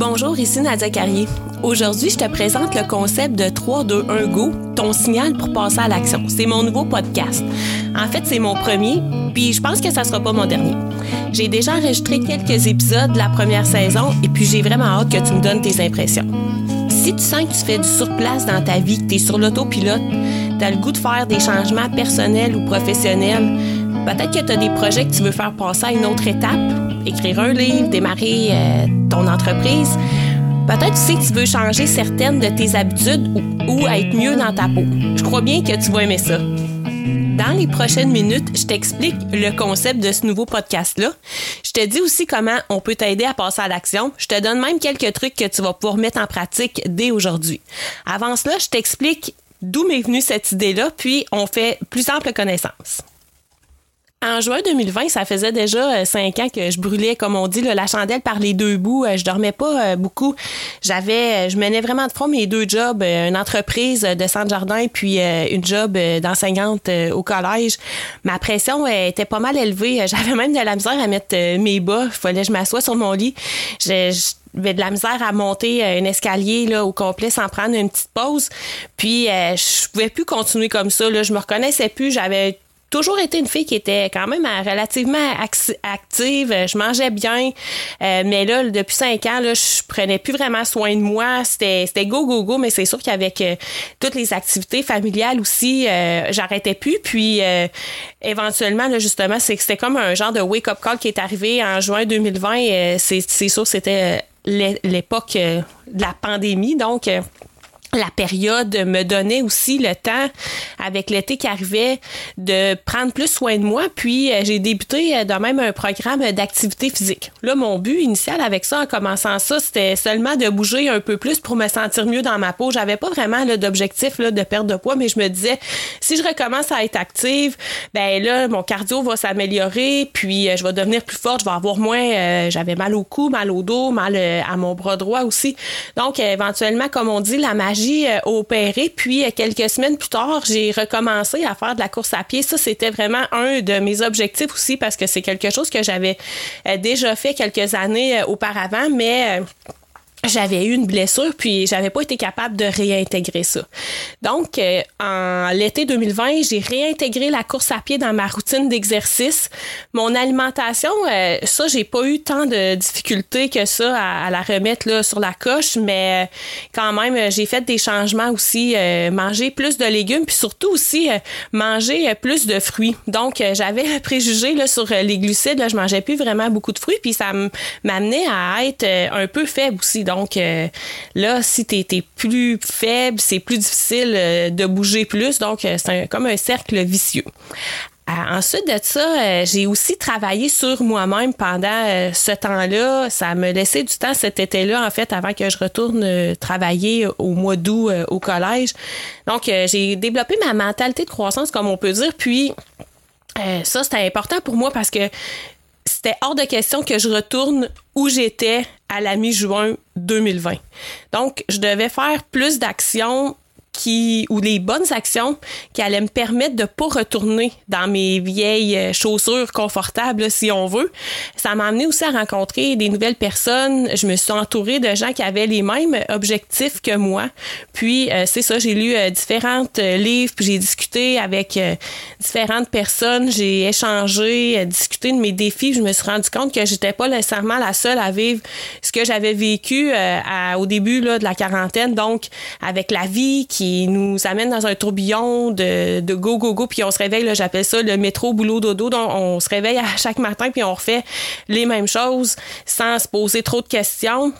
Bonjour, ici Nadia Carrier. Aujourd'hui, je te présente le concept de 3, 2, 1, go, ton signal pour passer à l'action. C'est mon nouveau podcast. En fait, c'est mon premier, puis je pense que ça sera pas mon dernier. J'ai déjà enregistré quelques épisodes de la première saison et puis j'ai vraiment hâte que tu me donnes tes impressions. Si tu sens que tu fais du surplace dans ta vie, que tu es sur l'autopilote, tu as le goût de faire des changements personnels ou professionnels, peut-être que tu as des projets que tu veux faire passer à une autre étape, écrire un livre, démarrer euh, ton entreprise. Peut-être aussi que tu veux changer certaines de tes habitudes ou, être mieux dans ta peau. Je crois bien que tu vas aimer ça. Dans les prochaines minutes, je t'explique le concept de ce nouveau podcast-là. Je te dis aussi comment on peut t'aider à passer à l'action. Je te donne même quelques trucs que tu vas pouvoir mettre en pratique dès aujourd'hui. Avant cela, je t'explique d'où m'est venue cette idée-là, puis on fait plus ample connaissance. En juin 2020, ça faisait déjà euh, cinq ans que je brûlais, comme on dit, la chandelle par les deux bouts. Euh, je dormais pas euh, beaucoup. J'avais, je menais vraiment de front mes deux jobs, une entreprise de centre jardin puis une job d'enseignante au collège. Ma pression était pas mal élevée. J'avais même de la misère à mettre mes bas. Il fallait que je m'assoie sur mon lit. j'avais de la misère à monter un escalier là, au complet sans prendre une petite pause. Puis je pouvais plus continuer comme ça. Là. Je me reconnaissais plus. J'avais toujours été une fille qui était quand même euh, relativement active. Je mangeais bien. Euh, mais là, depuis cinq ans, là, je prenais plus vraiment soin de moi. C'était, c'était go, go, go. Mais c'est sûr qu'avec euh, toutes les activités familiales aussi, j'arrêtais plus. Puis, éventuellement, là, justement, c'est, c'était comme un genre de wake-up call qui est arrivé en juin 2020. c'est, c'est sûr, c'était l'époque de la pandémie. Donc, la période me donnait aussi le temps, avec l'été qui arrivait, de prendre plus soin de moi. Puis euh, j'ai débuté euh, de même un programme d'activité physique. Là, mon but initial avec ça, en commençant ça, c'était seulement de bouger un peu plus pour me sentir mieux dans ma peau. J'avais pas vraiment d'objectif de perte de poids, mais je me disais, si je recommence à être active, ben là, mon cardio va s'améliorer, puis euh, je vais devenir plus forte, je vais avoir moins, j'avais mal au cou, mal au dos, mal à mon bras droit aussi. Donc, éventuellement, comme on dit, la magie euh, opéré. Puis, euh, quelques semaines plus tard, j'ai recommencé à faire de la course à pied. Ça, c'était vraiment un de mes objectifs aussi parce que c'est quelque chose que j'avais euh, déjà fait quelques années auparavant, mais j'avais eu une blessure puis j'avais pas été capable de réintégrer ça. Donc euh, en l'été 2020, j'ai réintégré la course à pied dans ma routine d'exercice. Mon alimentation, euh, ça j'ai pas eu tant de difficultés que ça à, la remettre là sur la coche, mais euh, quand même j'ai fait des changements aussi, manger plus de légumes puis surtout aussi manger plus de fruits. Donc j'avais un préjugé là sur les glucides, là, je mangeais plus vraiment beaucoup de fruits puis ça m'amenait à être un peu faible aussi. Donc euh, là, si tu es, plus faible, c'est plus difficile euh, de bouger plus. Donc, euh, c'est comme un cercle vicieux. ensuite de ça, j'ai aussi travaillé sur moi-même pendant ce temps-là. Ça me laissait du temps cet été-là, en fait, avant que je retourne travailler au mois d'août au collège. Donc, j'ai développé ma mentalité de croissance, comme on peut dire. Puis, ça, c'était important pour moi parce que c'était hors de question que je retourne où j'étais à la mi-juin 2020. Donc, je devais faire plus d'actions qui ou les bonnes actions qui allaient me permettre de pas retourner dans mes vieilles euh, chaussures confortables si on veut. Ça m'a amené aussi à rencontrer des nouvelles personnes. Je me suis entourée de gens qui avaient les mêmes objectifs que moi. Puis euh, c'est ça, j'ai lu euh, différentes livres, puis j'ai discuté avec différentes personnes, j'ai échangé, discuté de mes défis. Je me suis rendu compte que j'étais pas nécessairement la seule à vivre ce que j'avais vécu au début là, de la quarantaine, donc avec la vie qui nous amène dans un tourbillon de, de go, go, go, puis on se réveille, j'appelle ça le métro, boulot, dodo. Donc, on se réveille à chaque matin, puis on refait les mêmes choses sans se poser trop de questions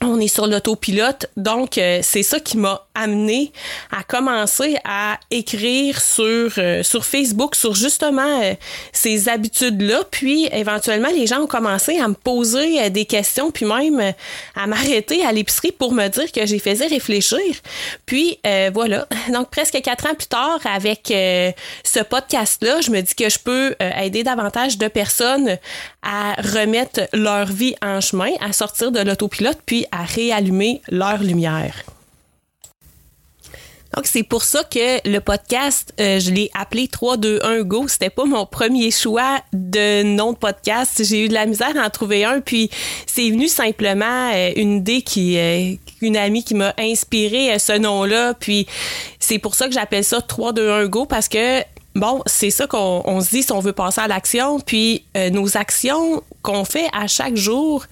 on est sur l'autopilote. Donc, euh, c'est ça qui m'a amené à commencer à écrire sur, euh, sur Facebook sur justement euh, ces habitudes-là. Puis, éventuellement, les gens ont commencé à me poser des questions, puis même à m'arrêter à l'épicerie pour me dire que j'ai fait réfléchir. Puis, voilà. Donc, presque quatre ans plus tard, avec ce podcast-là, je me dis que je peux aider davantage de personnes à remettre leur vie en chemin, à sortir de l'autopilote, puis à réallumer leur lumière. Donc, c'est pour ça que le podcast, euh, je l'ai appelé 3, 2, 1, go. C'était pas mon premier choix de nom de podcast. J'ai eu de la misère à en trouver un, puis c'est venu simplement euh, une idée qui, euh, une amie qui m'a inspiré ce nom-là, puis c'est pour ça que j'appelle ça 3, 2, 1, go, parce que Bon, c'est ça qu'on se dit si on veut passer à l'action. Puis euh, nos actions qu'on fait à chaque jour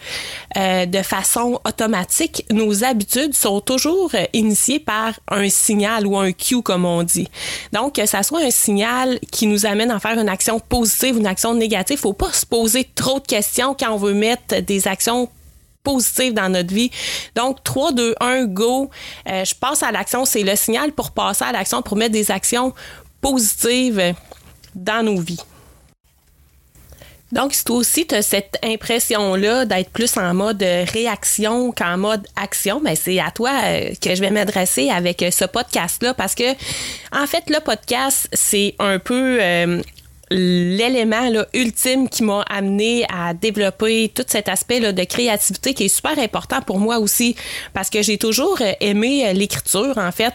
euh, de façon automatique, nos habitudes sont toujours euh, initiées par un signal ou un cue, comme on dit. Donc, que ça soit un signal qui nous amène à faire une action positive une action négative, faut pas se poser trop de questions quand on veut mettre des actions positives dans notre vie. Donc, 3, 2, 1, go. je passe à l'action. C'est le signal pour passer à l'action, pour mettre des actions positive dans nos vies. Donc, si toi aussi tu as cette impression-là d'être plus en mode réaction qu'en mode action, ben c'est à toi euh, que je vais m'adresser avec ce podcast-là parce que, en fait, le podcast, c'est un peu euh, l'élément ultime qui m'a amené à développer tout cet aspect là, de créativité qui est super important pour moi aussi parce que j'ai toujours euh, aimé euh, l'écriture en fait.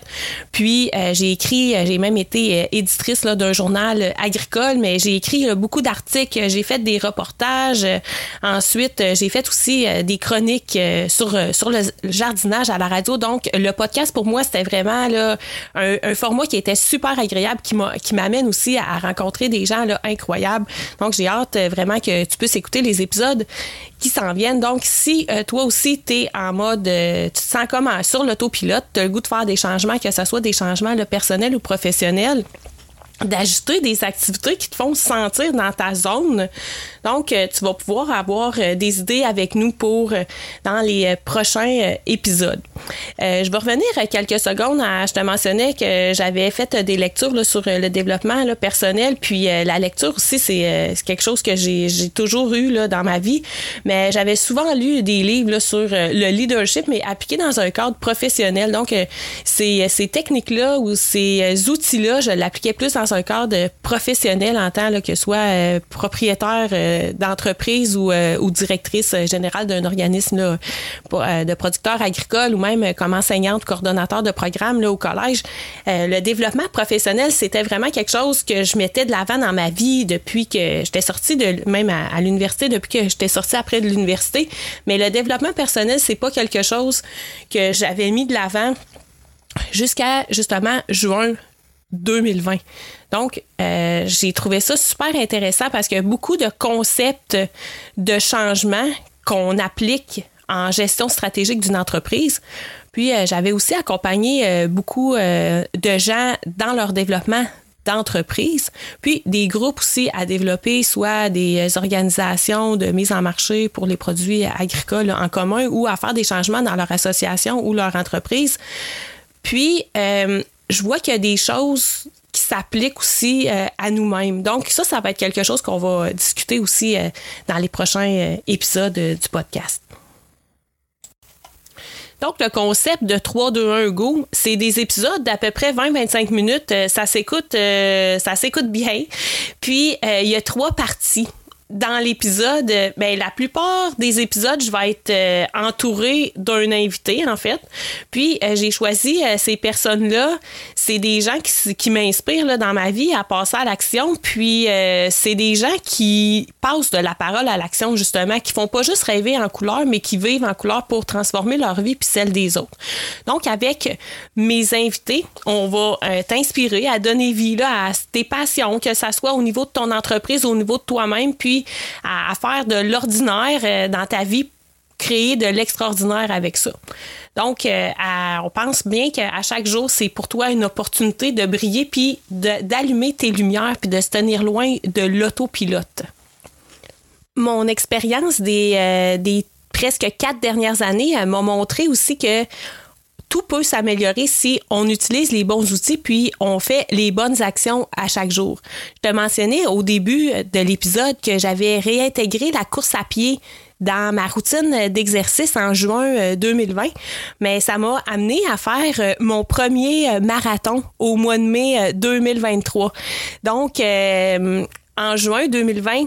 Puis euh, j'ai écrit, j'ai même été éditrice d'un journal agricole, mais j'ai écrit beaucoup d'articles, j'ai fait des reportages. ensuite, j'ai fait aussi des chroniques sur sur le jardinage à la radio. Donc le podcast pour moi c'était vraiment là un, un, format qui était super agréable qui m'a qui m'amène aussi à rencontrer des gens incroyable. Donc, j'ai hâte euh, vraiment que tu puisses écouter les épisodes qui s'en viennent. Donc, si euh, toi aussi, tu es en mode, euh, tu te sens comme sur l'autopilote, tu as le goût de faire des changements, que ce soit des changements personnels ou professionnels, d'ajuster des activités qui te font sentir dans ta zone. Donc, tu vas pouvoir avoir des idées avec nous pour dans les prochains épisodes. Euh, je vais revenir quelques secondes à, je te mentionnais que j'avais fait des lectures là, sur le développement là, personnel, puis euh, la lecture aussi, euh, c'est quelque chose que j'ai toujours eu là, dans ma vie, mais j'avais souvent lu des livres sur le leadership, mais appliqué dans un cadre professionnel. Donc, ces, ces techniques-là ou ces outils-là, je l'appliquais plus dans un cadre professionnel en tant que soit propriétaire d'entreprise ou, ou directrice générale d'un organisme de producteurs agricoles ou même comme enseignante, coordonnateur de programme au collège, euh, le développement professionnel, c'était vraiment quelque chose que je mettais de l'avant dans ma vie depuis que j'étais sortie de même à, l'université, depuis que j'étais sortie après de l'université. Mais le développement personnel, c'est pas quelque chose que j'avais mis de l'avant jusqu'à justement juin 2020. Donc, euh, j'ai trouvé ça super intéressant parce qu'il y a beaucoup de concepts de changement qu'on applique en gestion stratégique d'une entreprise. Puis euh, j'avais aussi accompagné euh, beaucoup de gens dans leur développement d'entreprise, puis des groupes aussi à développer, soit des organisations de mise en marché pour les produits agricoles en commun ou à faire des changements dans leur association ou leur entreprise. Puis, je vois qu'il y a des choses qui s'appliquent aussi à nous-mêmes. Donc, ça, ça va être quelque chose qu'on va discuter aussi dans les prochains épisodes du podcast. Donc, le concept de 3, 2, 1, go, c'est des épisodes d'à peu près 20-25 minutes. Euh, ça s'écoute, euh, ça s'écoute bien. Puis, euh, il y a trois parties dans l'épisode, ben, la plupart des épisodes, je vais être euh, entourée d'un invité, en fait. Puis, euh, j'ai choisi euh, ces personnes-là. C'est des gens qui, qui m'inspirent dans ma vie à passer à l'action. Puis, c'est des gens qui passent de la parole à l'action, justement, qui font pas juste rêver en couleur, mais qui vivent en couleur pour transformer leur vie puis celle des autres. Donc, avec mes invités, on va t'inspirer à donner vie là, à tes passions, que ça soit au niveau de ton entreprise, au niveau de toi-même, puis à, faire de l'ordinaire euh, dans ta vie créer de l'extraordinaire avec ça. Donc, euh, on pense bien qu'à chaque jour, c'est pour toi une opportunité de briller, puis d'allumer tes lumières, puis de se tenir loin de l'autopilote. Mon expérience des, euh, des presque quatre dernières années m'a montré aussi que tout peut s'améliorer si on utilise les bons outils puis on fait les bonnes actions à chaque jour. Je te mentionnais au début de l'épisode que j'avais réintégré la course à pied dans ma routine d'exercice en juin 2020, euh, mais ça m'a amené à faire euh, mon premier euh, marathon au mois de mai 2023. Donc, en juin 2020,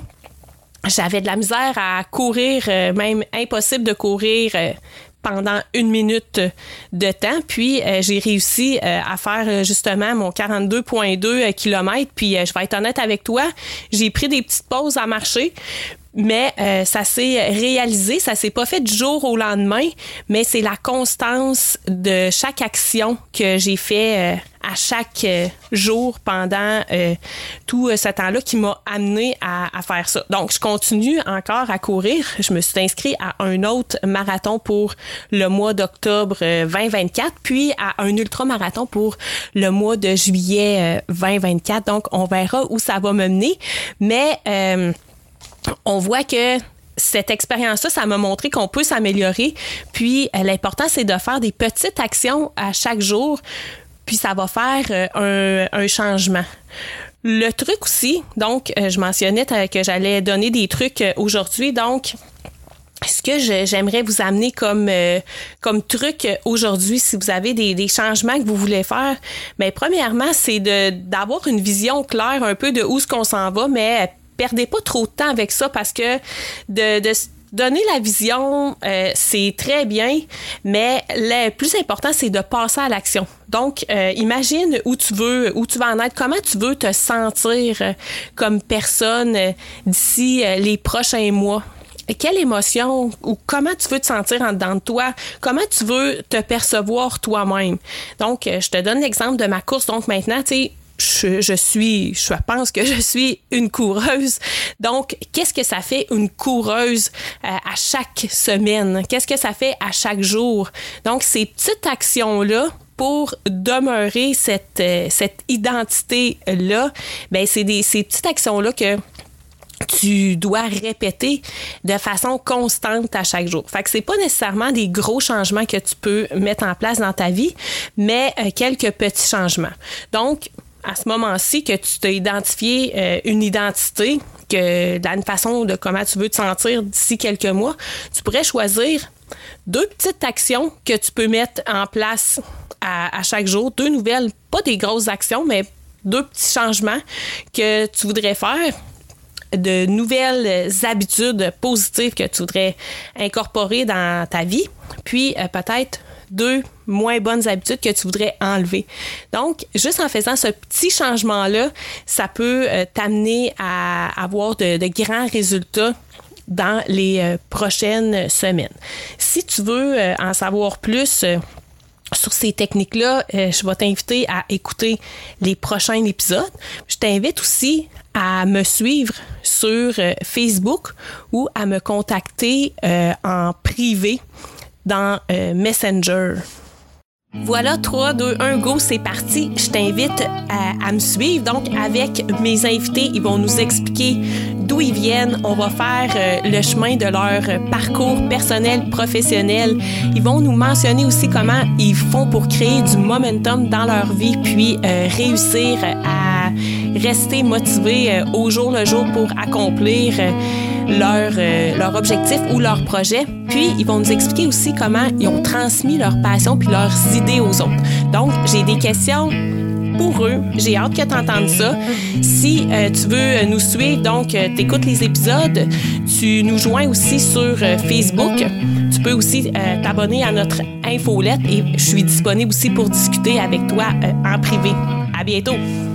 j'avais de la misère à courir, même impossible de courir pendant une minute de temps. Puis euh, j'ai réussi euh, à faire euh, justement mon 42,2 km. Puis je vais être honnête avec toi, j'ai pris des petites pauses à marcher. Mais ça s'est réalisé, ça s'est pas fait du jour au lendemain, mais c'est la constance de chaque action que j'ai fait à chaque euh, jour pendant euh, tout euh, ce temps-là qui m'a amené à, faire ça. Donc, je continue encore à courir. Je me suis inscrit à un autre marathon pour le mois d'octobre 2024, puis à un ultramarathon pour le mois de juillet 2024. Donc, on verra où ça va me mener. Mais on voit que cette expérience-là, ça m'a montré qu'on peut s'améliorer. Puis l'important, c'est de faire des petites actions à chaque jour puis ça va faire euh, un, changement. Le truc aussi, donc, euh, je mentionnais que j'allais donner des trucs euh, aujourd'hui, donc ce que j'aimerais vous amener comme truc aujourd'hui, si vous avez des, changements que vous voulez faire, mais ben, premièrement, c'est d'avoir une vision claire un peu de où ce qu'on s'en va, mais perdez pas trop de temps avec ça parce que de, donner la vision, euh, c'est très bien, mais le plus important, c'est de passer à l'action. Donc, euh, imagine où tu veux, où tu vas en être, comment tu veux te sentir euh, comme personne d'ici les prochains mois? Quelle émotion ou comment tu veux te sentir en dedans de toi? Comment tu veux te percevoir toi-même? Donc, je te donne l'exemple de ma course. Donc, maintenant, tu sais, je, suis, je pense que je suis une coureuse. Donc, qu'est-ce que ça fait une coureuse euh, à chaque semaine? Qu'est-ce que ça fait à chaque jour? Donc, ces petites actions-là, pour demeurer cette, euh, cette identité-là, ben c'est ces petites actions-là que tu dois répéter de façon constante à chaque jour. Fait que c'est pas nécessairement des gros changements que tu peux mettre en place dans ta vie, mais euh, quelques petits changements. Donc, à ce moment-ci que tu t'as identifié euh, une identité, que dans une façon de comment tu veux te sentir d'ici quelques mois, tu pourrais choisir deux petites actions que tu peux mettre en place à, chaque jour, deux nouvelles, pas des grosses actions, mais deux petits changements que tu voudrais faire de nouvelles habitudes positives que tu voudrais incorporer dans ta vie, puis euh, peut-être deux moins bonnes habitudes que tu voudrais enlever. Donc, juste en faisant ce petit changement-là, ça peut euh, t'amener à avoir de, grands résultats dans les euh, prochaines semaines. Si tu veux euh, en savoir plus, sur ces techniques-là, je vais t'inviter à écouter les prochains épisodes. Je t'invite aussi à me suivre sur Facebook ou à me contacter en privé dans euh, Messenger. Voilà, 3, 2, 1, go, c'est parti. Je t'invite à, me suivre. Donc, avec mes invités, ils vont nous expliquer d'où ils viennent. On va faire euh, le chemin de leur parcours personnel, professionnel. Ils vont nous mentionner aussi comment ils font pour créer du momentum dans leur vie, puis euh, réussir à rester motivés au jour le jour pour accomplir leur, euh, leur objectif ou leur projet. Puis, ils vont nous expliquer aussi comment ils ont transmis leur passion puis leurs idées aux autres. Donc, j'ai des questions pour eux. J'ai hâte que tu entendes ça. Si euh, tu veux nous suivre, donc euh, tu écoutes les épisodes, tu nous joins aussi sur Facebook. Tu peux aussi t'abonner à notre infolette et je suis disponible aussi pour discuter avec toi en privé. À bientôt!